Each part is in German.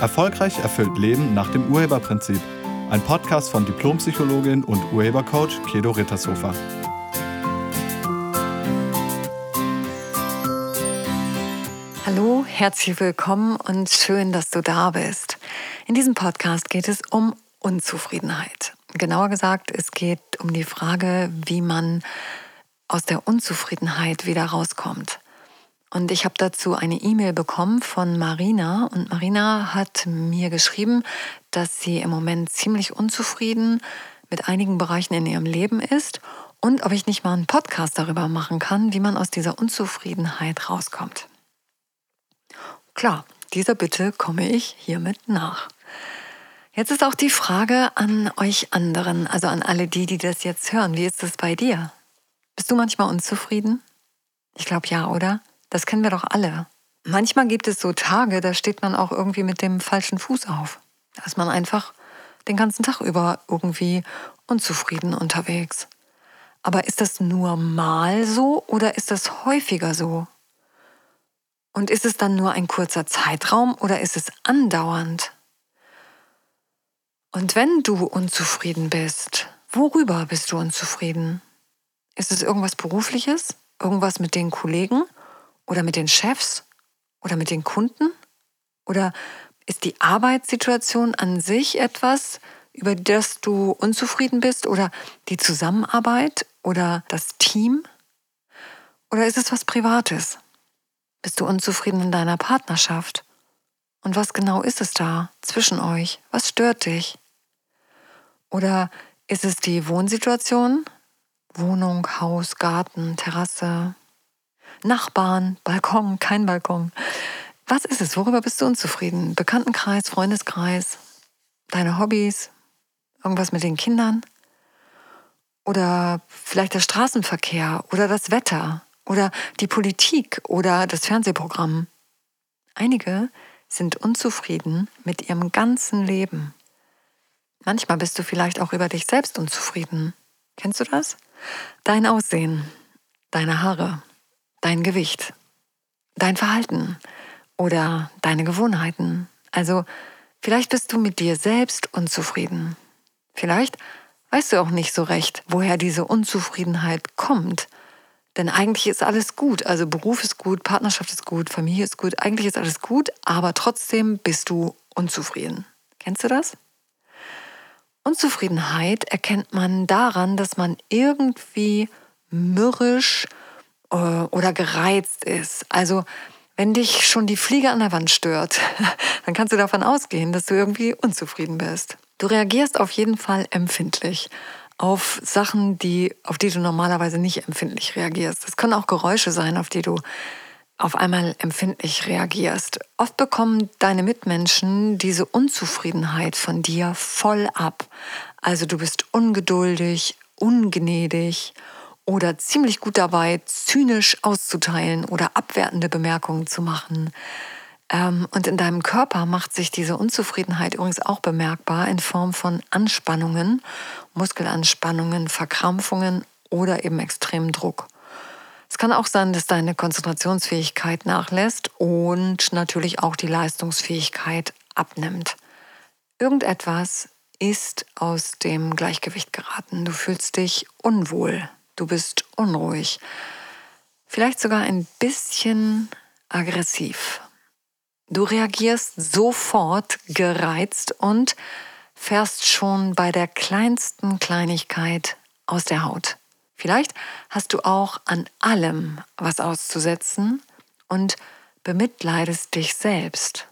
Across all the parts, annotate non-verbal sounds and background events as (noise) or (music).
Erfolgreich erfüllt Leben nach dem Urheberprinzip. Ein Podcast von Diplompsychologin und Urhebercoach Kedo Rittershofer. Hallo, herzlich willkommen und schön, dass du da bist. In diesem Podcast geht es um Unzufriedenheit. Genauer gesagt, es geht um die Frage, wie man aus der Unzufriedenheit wieder rauskommt. Und ich habe dazu eine E-Mail bekommen von Marina. Und Marina hat mir geschrieben, dass sie im Moment ziemlich unzufrieden mit einigen Bereichen in ihrem Leben ist und ob ich nicht mal einen Podcast darüber machen kann, wie man aus dieser Unzufriedenheit rauskommt. Klar, dieser Bitte komme ich hiermit nach. Jetzt ist auch die Frage an euch anderen, also an alle die, die das jetzt hören. Wie ist es bei dir? Bist du manchmal unzufrieden? Ich glaube ja, oder? Das kennen wir doch alle. Manchmal gibt es so Tage, da steht man auch irgendwie mit dem falschen Fuß auf. Da ist man einfach den ganzen Tag über irgendwie unzufrieden unterwegs. Aber ist das nur mal so oder ist das häufiger so? Und ist es dann nur ein kurzer Zeitraum oder ist es andauernd? Und wenn du unzufrieden bist, worüber bist du unzufrieden? Ist es irgendwas Berufliches? Irgendwas mit den Kollegen? Oder mit den Chefs? Oder mit den Kunden? Oder ist die Arbeitssituation an sich etwas, über das du unzufrieden bist? Oder die Zusammenarbeit? Oder das Team? Oder ist es was Privates? Bist du unzufrieden in deiner Partnerschaft? Und was genau ist es da zwischen euch? Was stört dich? Oder ist es die Wohnsituation? Wohnung, Haus, Garten, Terrasse, Nachbarn, Balkon, kein Balkon. Was ist es? Worüber bist du unzufrieden? Bekanntenkreis, Freundeskreis, deine Hobbys, irgendwas mit den Kindern? Oder vielleicht der Straßenverkehr oder das Wetter oder die Politik oder das Fernsehprogramm. Einige sind unzufrieden mit ihrem ganzen Leben. Manchmal bist du vielleicht auch über dich selbst unzufrieden. Kennst du das? Dein Aussehen, deine Haare, dein Gewicht, dein Verhalten oder deine Gewohnheiten. Also vielleicht bist du mit dir selbst unzufrieden. Vielleicht weißt du auch nicht so recht, woher diese Unzufriedenheit kommt. Denn eigentlich ist alles gut. Also Beruf ist gut, Partnerschaft ist gut, Familie ist gut. Eigentlich ist alles gut, aber trotzdem bist du unzufrieden. Kennst du das? Unzufriedenheit erkennt man daran, dass man irgendwie mürrisch oder gereizt ist. Also wenn dich schon die Fliege an der Wand stört, (laughs) dann kannst du davon ausgehen, dass du irgendwie unzufrieden bist. Du reagierst auf jeden Fall empfindlich auf Sachen, die, auf die du normalerweise nicht empfindlich reagierst. Es können auch Geräusche sein, auf die du auf einmal empfindlich reagierst. Oft bekommen deine Mitmenschen diese Unzufriedenheit von dir voll ab. Also du bist ungeduldig, ungnädig oder ziemlich gut dabei, zynisch auszuteilen oder abwertende Bemerkungen zu machen. Ähm, und in deinem Körper macht sich diese Unzufriedenheit übrigens auch bemerkbar in Form von Anspannungen, Muskelanspannungen, Verkrampfungen oder eben extremen Druck. Es kann auch sein, dass deine Konzentrationsfähigkeit nachlässt und natürlich auch die Leistungsfähigkeit abnimmt. Irgendetwas ist aus dem Gleichgewicht geraten. Du fühlst dich unwohl, du bist unruhig, vielleicht sogar ein bisschen aggressiv. Du reagierst sofort gereizt und fährst schon bei der kleinsten Kleinigkeit aus der Haut. Vielleicht hast du auch an allem was auszusetzen und bemitleidest dich selbst.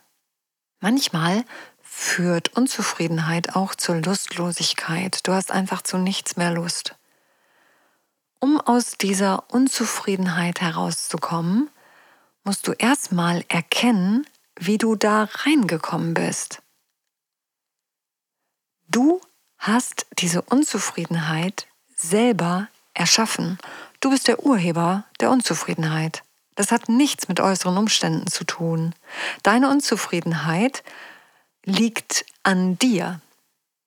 Manchmal führt Unzufriedenheit auch zur Lustlosigkeit. Du hast einfach zu nichts mehr Lust. Um aus dieser Unzufriedenheit herauszukommen, musst du erstmal erkennen, wie du da reingekommen bist. Du hast diese Unzufriedenheit selber erschaffen. Du bist der Urheber der Unzufriedenheit. Das hat nichts mit äußeren Umständen zu tun. Deine Unzufriedenheit liegt an dir.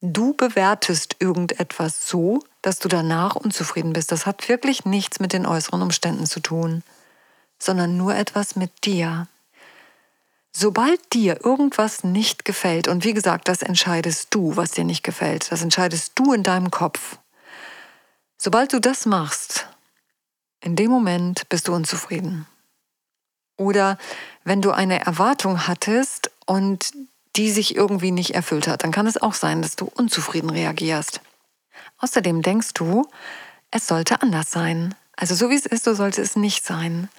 Du bewertest irgendetwas so, dass du danach unzufrieden bist. Das hat wirklich nichts mit den äußeren Umständen zu tun, sondern nur etwas mit dir. Sobald dir irgendwas nicht gefällt, und wie gesagt, das entscheidest du, was dir nicht gefällt, das entscheidest du in deinem Kopf. Sobald du das machst, in dem Moment bist du unzufrieden. Oder wenn du eine Erwartung hattest und die sich irgendwie nicht erfüllt hat, dann kann es auch sein, dass du unzufrieden reagierst. Außerdem denkst du, es sollte anders sein. Also so wie es ist, so sollte es nicht sein.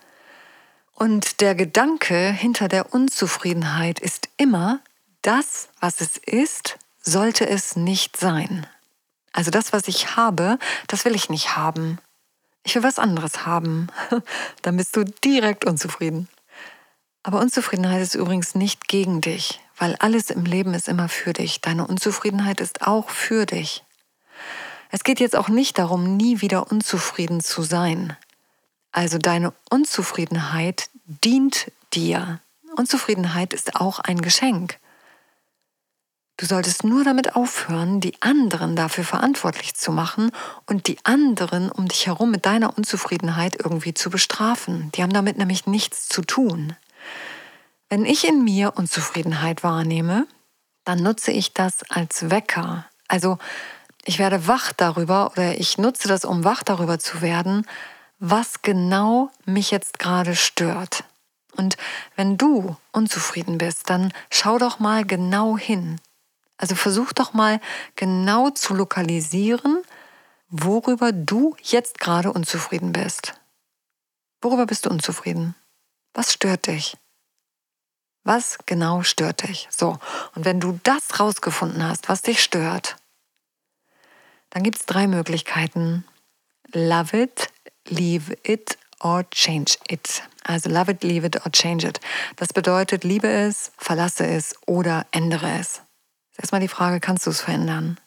Und der Gedanke hinter der Unzufriedenheit ist immer, das, was es ist, sollte es nicht sein. Also das, was ich habe, das will ich nicht haben. Ich will was anderes haben. (laughs) Dann bist du direkt unzufrieden. Aber Unzufriedenheit ist übrigens nicht gegen dich, weil alles im Leben ist immer für dich. Deine Unzufriedenheit ist auch für dich. Es geht jetzt auch nicht darum, nie wieder unzufrieden zu sein. Also deine Unzufriedenheit dient dir. Unzufriedenheit ist auch ein Geschenk. Du solltest nur damit aufhören, die anderen dafür verantwortlich zu machen und die anderen um dich herum mit deiner Unzufriedenheit irgendwie zu bestrafen. Die haben damit nämlich nichts zu tun. Wenn ich in mir Unzufriedenheit wahrnehme, dann nutze ich das als Wecker. Also ich werde wach darüber oder ich nutze das, um wach darüber zu werden, was genau mich jetzt gerade stört. Und wenn du unzufrieden bist, dann schau doch mal genau hin. Also versuch doch mal genau zu lokalisieren, worüber du jetzt gerade unzufrieden bist. Worüber bist du unzufrieden? Was stört dich? Was genau stört dich? So, und wenn du das rausgefunden hast, was dich stört, dann gibt es drei Möglichkeiten. Love it, leave it or change it. Also love it, leave it or change it. Das bedeutet, liebe es, verlasse es oder ändere es. Erstmal die Frage, kannst du es verändern?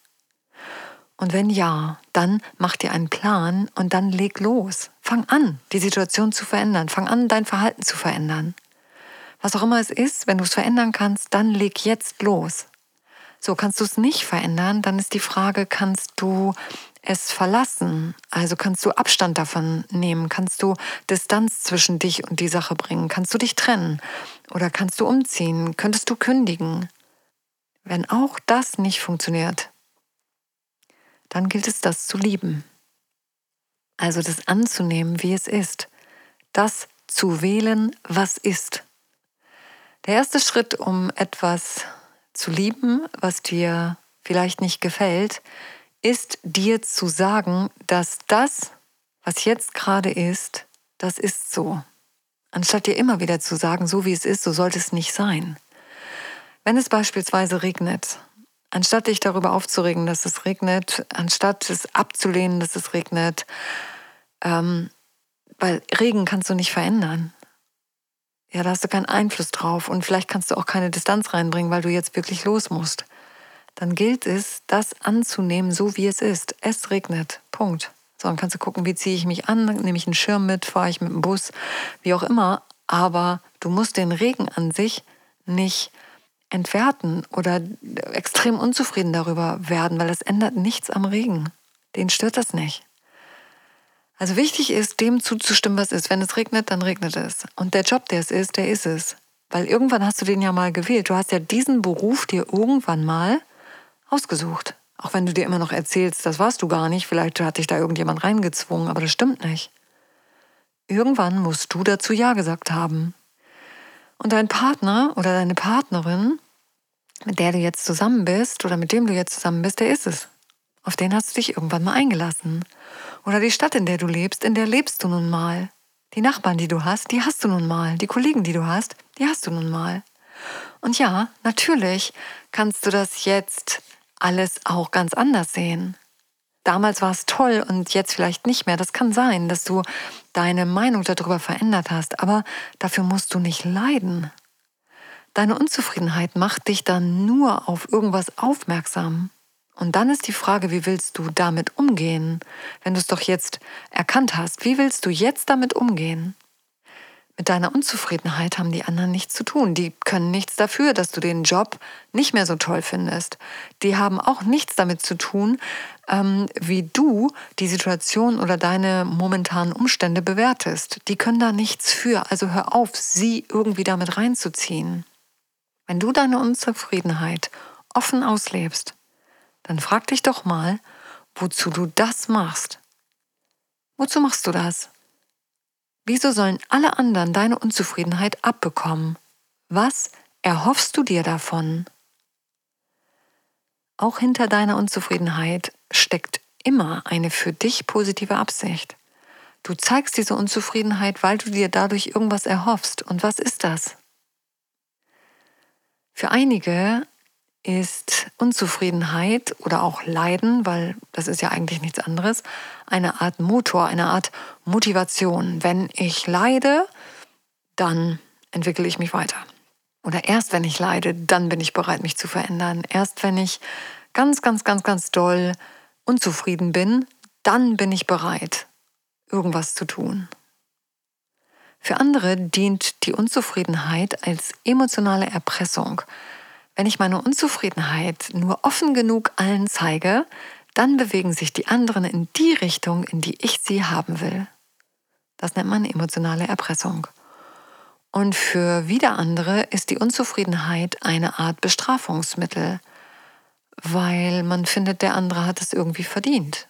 Und wenn ja, dann mach dir einen Plan und dann leg los. Fang an, die Situation zu verändern. Fang an, dein Verhalten zu verändern. Was auch immer es ist, wenn du es verändern kannst, dann leg jetzt los. So, kannst du es nicht verändern, dann ist die Frage, kannst du es verlassen? Also kannst du Abstand davon nehmen? Kannst du Distanz zwischen dich und die Sache bringen? Kannst du dich trennen? Oder kannst du umziehen? Könntest du kündigen? Wenn auch das nicht funktioniert, dann gilt es, das zu lieben. Also das anzunehmen, wie es ist. Das zu wählen, was ist. Der erste Schritt, um etwas zu lieben, was dir vielleicht nicht gefällt, ist dir zu sagen, dass das, was jetzt gerade ist, das ist so. Anstatt dir immer wieder zu sagen, so wie es ist, so sollte es nicht sein. Wenn es beispielsweise regnet, anstatt dich darüber aufzuregen, dass es regnet, anstatt es abzulehnen, dass es regnet, ähm, weil Regen kannst du nicht verändern. Ja, da hast du keinen Einfluss drauf und vielleicht kannst du auch keine Distanz reinbringen, weil du jetzt wirklich los musst. Dann gilt es, das anzunehmen, so wie es ist. Es regnet. Punkt. So, dann kannst du gucken, wie ziehe ich mich an, nehme ich einen Schirm mit, fahre ich mit dem Bus, wie auch immer. Aber du musst den Regen an sich nicht entwerten oder extrem unzufrieden darüber werden, weil es ändert nichts am Regen. Den stört das nicht. Also wichtig ist, dem zuzustimmen, was ist. Wenn es regnet, dann regnet es. Und der Job, der es ist, der ist es. Weil irgendwann hast du den ja mal gewählt. Du hast ja diesen Beruf dir irgendwann mal ausgesucht. Auch wenn du dir immer noch erzählst, das warst du gar nicht. Vielleicht hat dich da irgendjemand reingezwungen, aber das stimmt nicht. Irgendwann musst du dazu Ja gesagt haben. Und dein Partner oder deine Partnerin, mit der du jetzt zusammen bist oder mit dem du jetzt zusammen bist, der ist es. Auf den hast du dich irgendwann mal eingelassen. Oder die Stadt, in der du lebst, in der lebst du nun mal. Die Nachbarn, die du hast, die hast du nun mal. Die Kollegen, die du hast, die hast du nun mal. Und ja, natürlich kannst du das jetzt alles auch ganz anders sehen. Damals war es toll und jetzt vielleicht nicht mehr. Das kann sein, dass du deine Meinung darüber verändert hast, aber dafür musst du nicht leiden. Deine Unzufriedenheit macht dich dann nur auf irgendwas aufmerksam. Und dann ist die Frage, wie willst du damit umgehen? Wenn du es doch jetzt erkannt hast, wie willst du jetzt damit umgehen? Mit deiner Unzufriedenheit haben die anderen nichts zu tun. Die können nichts dafür, dass du den Job nicht mehr so toll findest. Die haben auch nichts damit zu tun, ähm, wie du die Situation oder deine momentanen Umstände bewertest. Die können da nichts für. Also hör auf, sie irgendwie damit reinzuziehen. Wenn du deine Unzufriedenheit offen auslebst, dann frag dich doch mal, wozu du das machst. Wozu machst du das? Wieso sollen alle anderen deine Unzufriedenheit abbekommen? Was erhoffst du dir davon? Auch hinter deiner Unzufriedenheit steckt immer eine für dich positive Absicht. Du zeigst diese Unzufriedenheit, weil du dir dadurch irgendwas erhoffst. Und was ist das? Für einige ist Unzufriedenheit oder auch Leiden, weil das ist ja eigentlich nichts anderes, eine Art Motor, eine Art Motivation. Wenn ich leide, dann entwickle ich mich weiter. Oder erst wenn ich leide, dann bin ich bereit, mich zu verändern. Erst wenn ich ganz, ganz, ganz, ganz doll unzufrieden bin, dann bin ich bereit, irgendwas zu tun. Für andere dient die Unzufriedenheit als emotionale Erpressung. Wenn ich meine Unzufriedenheit nur offen genug allen zeige, dann bewegen sich die anderen in die Richtung, in die ich sie haben will. Das nennt man emotionale Erpressung. Und für wieder andere ist die Unzufriedenheit eine Art Bestrafungsmittel, weil man findet, der andere hat es irgendwie verdient.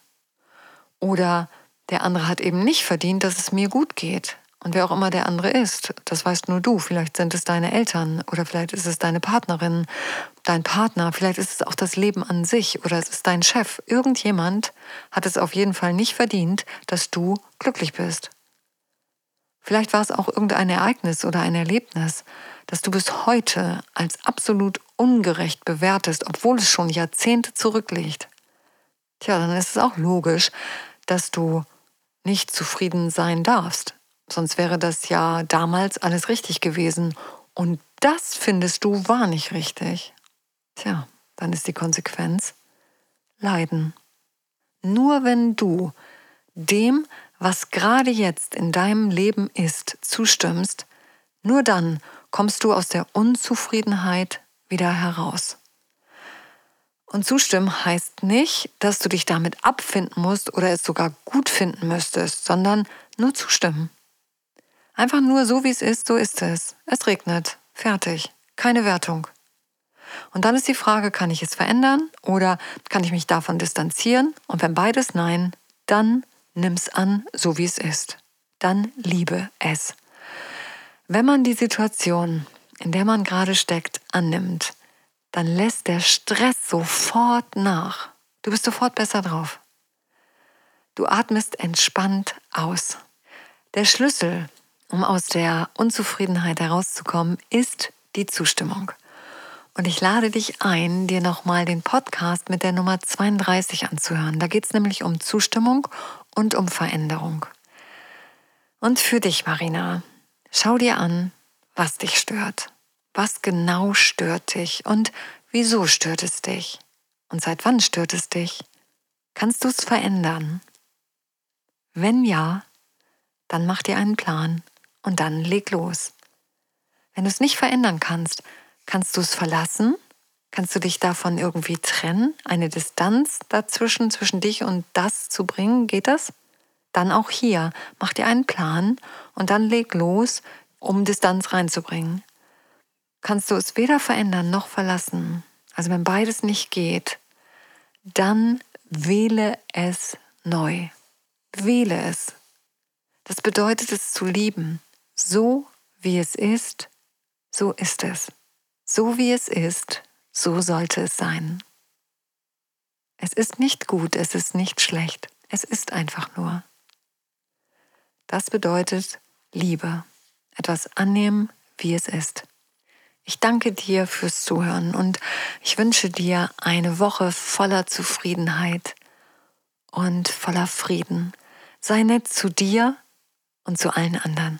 Oder der andere hat eben nicht verdient, dass es mir gut geht. Und wer auch immer der andere ist, das weißt nur du. Vielleicht sind es deine Eltern oder vielleicht ist es deine Partnerin, dein Partner, vielleicht ist es auch das Leben an sich oder es ist dein Chef. Irgendjemand hat es auf jeden Fall nicht verdient, dass du glücklich bist. Vielleicht war es auch irgendein Ereignis oder ein Erlebnis, das du bis heute als absolut ungerecht bewertest, obwohl es schon Jahrzehnte zurückliegt. Tja, dann ist es auch logisch, dass du nicht zufrieden sein darfst. Sonst wäre das ja damals alles richtig gewesen. Und das findest du war nicht richtig. Tja, dann ist die Konsequenz Leiden. Nur wenn du dem, was gerade jetzt in deinem Leben ist, zustimmst, nur dann kommst du aus der Unzufriedenheit wieder heraus. Und zustimmen heißt nicht, dass du dich damit abfinden musst oder es sogar gut finden müsstest, sondern nur zustimmen. Einfach nur so, wie es ist, so ist es. Es regnet. Fertig. Keine Wertung. Und dann ist die Frage, kann ich es verändern oder kann ich mich davon distanzieren? Und wenn beides nein, dann nimm's an, so wie es ist. Dann liebe es. Wenn man die Situation, in der man gerade steckt, annimmt, dann lässt der Stress sofort nach. Du bist sofort besser drauf. Du atmest entspannt aus. Der Schlüssel um aus der Unzufriedenheit herauszukommen, ist die Zustimmung. Und ich lade dich ein, dir nochmal den Podcast mit der Nummer 32 anzuhören. Da geht es nämlich um Zustimmung und um Veränderung. Und für dich, Marina, schau dir an, was dich stört. Was genau stört dich und wieso stört es dich? Und seit wann stört es dich? Kannst du es verändern? Wenn ja, dann mach dir einen Plan und dann leg los. Wenn du es nicht verändern kannst, kannst du es verlassen? Kannst du dich davon irgendwie trennen? Eine Distanz dazwischen, zwischen dich und das zu bringen? Geht das? Dann auch hier, mach dir einen Plan und dann leg los, um Distanz reinzubringen. Kannst du es weder verändern noch verlassen? Also wenn beides nicht geht, dann wähle es neu. Wähle es. Das bedeutet es zu lieben. So wie es ist, so ist es. So wie es ist, so sollte es sein. Es ist nicht gut, es ist nicht schlecht, es ist einfach nur. Das bedeutet Liebe, etwas annehmen, wie es ist. Ich danke dir fürs Zuhören und ich wünsche dir eine Woche voller Zufriedenheit und voller Frieden. Sei nett zu dir und zu allen anderen.